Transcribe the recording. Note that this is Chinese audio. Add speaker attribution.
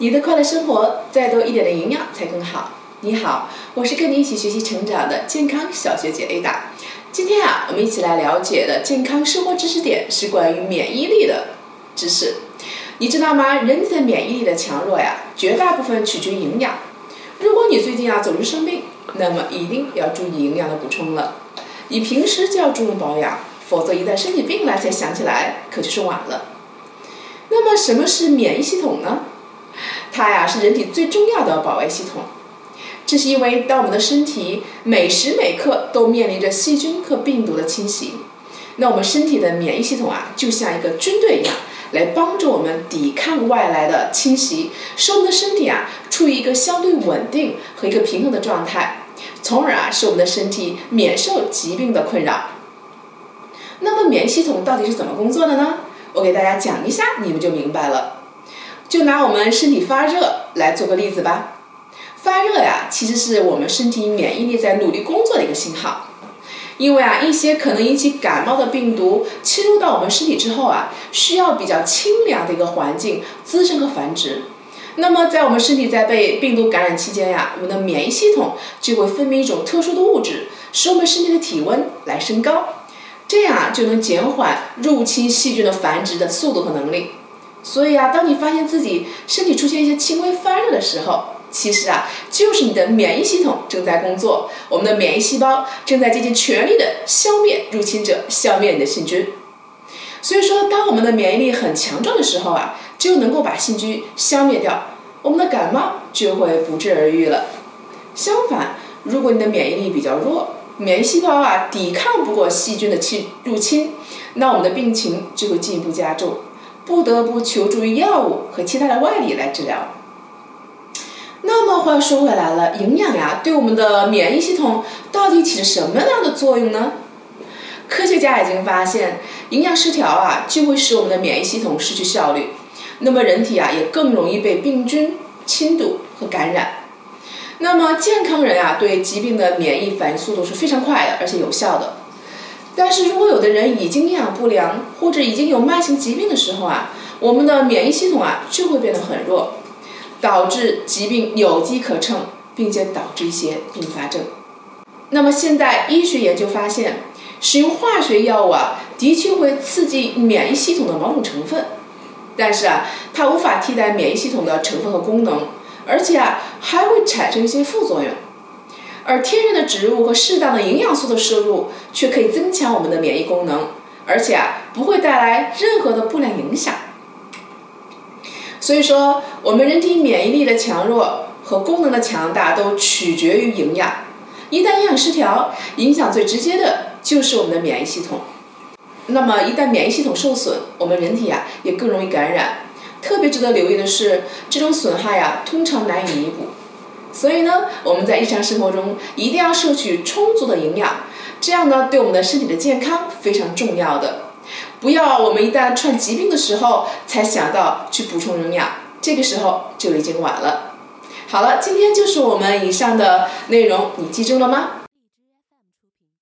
Speaker 1: 你的快乐生活，再多一点的营养才更好。你好，我是跟你一起学习成长的健康小学姐 Ada。今天啊，我们一起来了解的健康生活知识点是关于免疫力的知识。你知道吗？人体的免疫力的强弱呀，绝大部分取决于营养。如果你最近啊总是生病，那么一定要注意营养的补充了。你平时就要注重保养，否则一旦身体病了才想起来，可就是晚了。那么什么是免疫系统呢？它呀是人体最重要的保卫系统。这是因为当我们的身体每时每刻都面临着细菌和病毒的侵袭，那我们身体的免疫系统啊就像一个军队一样，来帮助我们抵抗外来的侵袭，使我们的身体啊处于一个相对稳定和一个平衡的状态，从而啊使我们的身体免受疾病的困扰。那么免疫系统到底是怎么工作的呢？我给大家讲一下，你们就明白了。就拿我们身体发热来做个例子吧。发热呀，其实是我们身体免疫力在努力工作的一个信号。因为啊，一些可能引起感冒的病毒侵入到我们身体之后啊，需要比较清凉的一个环境滋生和繁殖。那么在我们身体在被病毒感染期间呀，我们的免疫系统就会分泌一种特殊的物质，使我们身体的体温来升高。这样，就能减缓入侵细菌的繁殖的速度和能力。所以啊，当你发现自己身体出现一些轻微发热的时候，其实啊，就是你的免疫系统正在工作，我们的免疫细胞正在竭尽全力的消灭入侵者，消灭你的细菌。所以说，当我们的免疫力很强壮的时候啊，就能够把细菌消灭掉，我们的感冒就会不治而愈了。相反，如果你的免疫力比较弱，免疫细胞啊，抵抗不过细菌的侵入侵，那我们的病情就会进一步加重，不得不求助于药物和其他的外力来治疗。那么话说回来了，营养呀，对我们的免疫系统到底起着什么样的作用呢？科学家已经发现，营养失调啊，就会使我们的免疫系统失去效率，那么人体啊，也更容易被病菌侵入和感染。那么健康人啊，对疾病的免疫反应速度是非常快的，而且有效的。但是如果有的人已经营养不良或者已经有慢性疾病的时候啊，我们的免疫系统啊就会变得很弱，导致疾病有机可乘，并且导致一些并发症。那么现在医学研究发现，使用化学药物啊，的确会刺激免疫系统的某种成分，但是啊，它无法替代免疫系统的成分和功能。而且啊，还会产生一些副作用，而天然的植物和适当的营养素的摄入，却可以增强我们的免疫功能，而且啊，不会带来任何的不良影响。所以说，我们人体免疫力的强弱和功能的强大都取决于营养。一旦营养失调，影响最直接的就是我们的免疫系统。那么一旦免疫系统受损，我们人体啊也更容易感染。特别值得留意的是，这种损害呀，通常难以弥补。所以呢，我们在日常生活中一定要摄取充足的营养，这样呢，对我们的身体的健康非常重要的。不要我们一旦串疾病的时候才想到去补充营养，这个时候就已经晚了。好了，今天就是我们以上的内容，你记住了吗？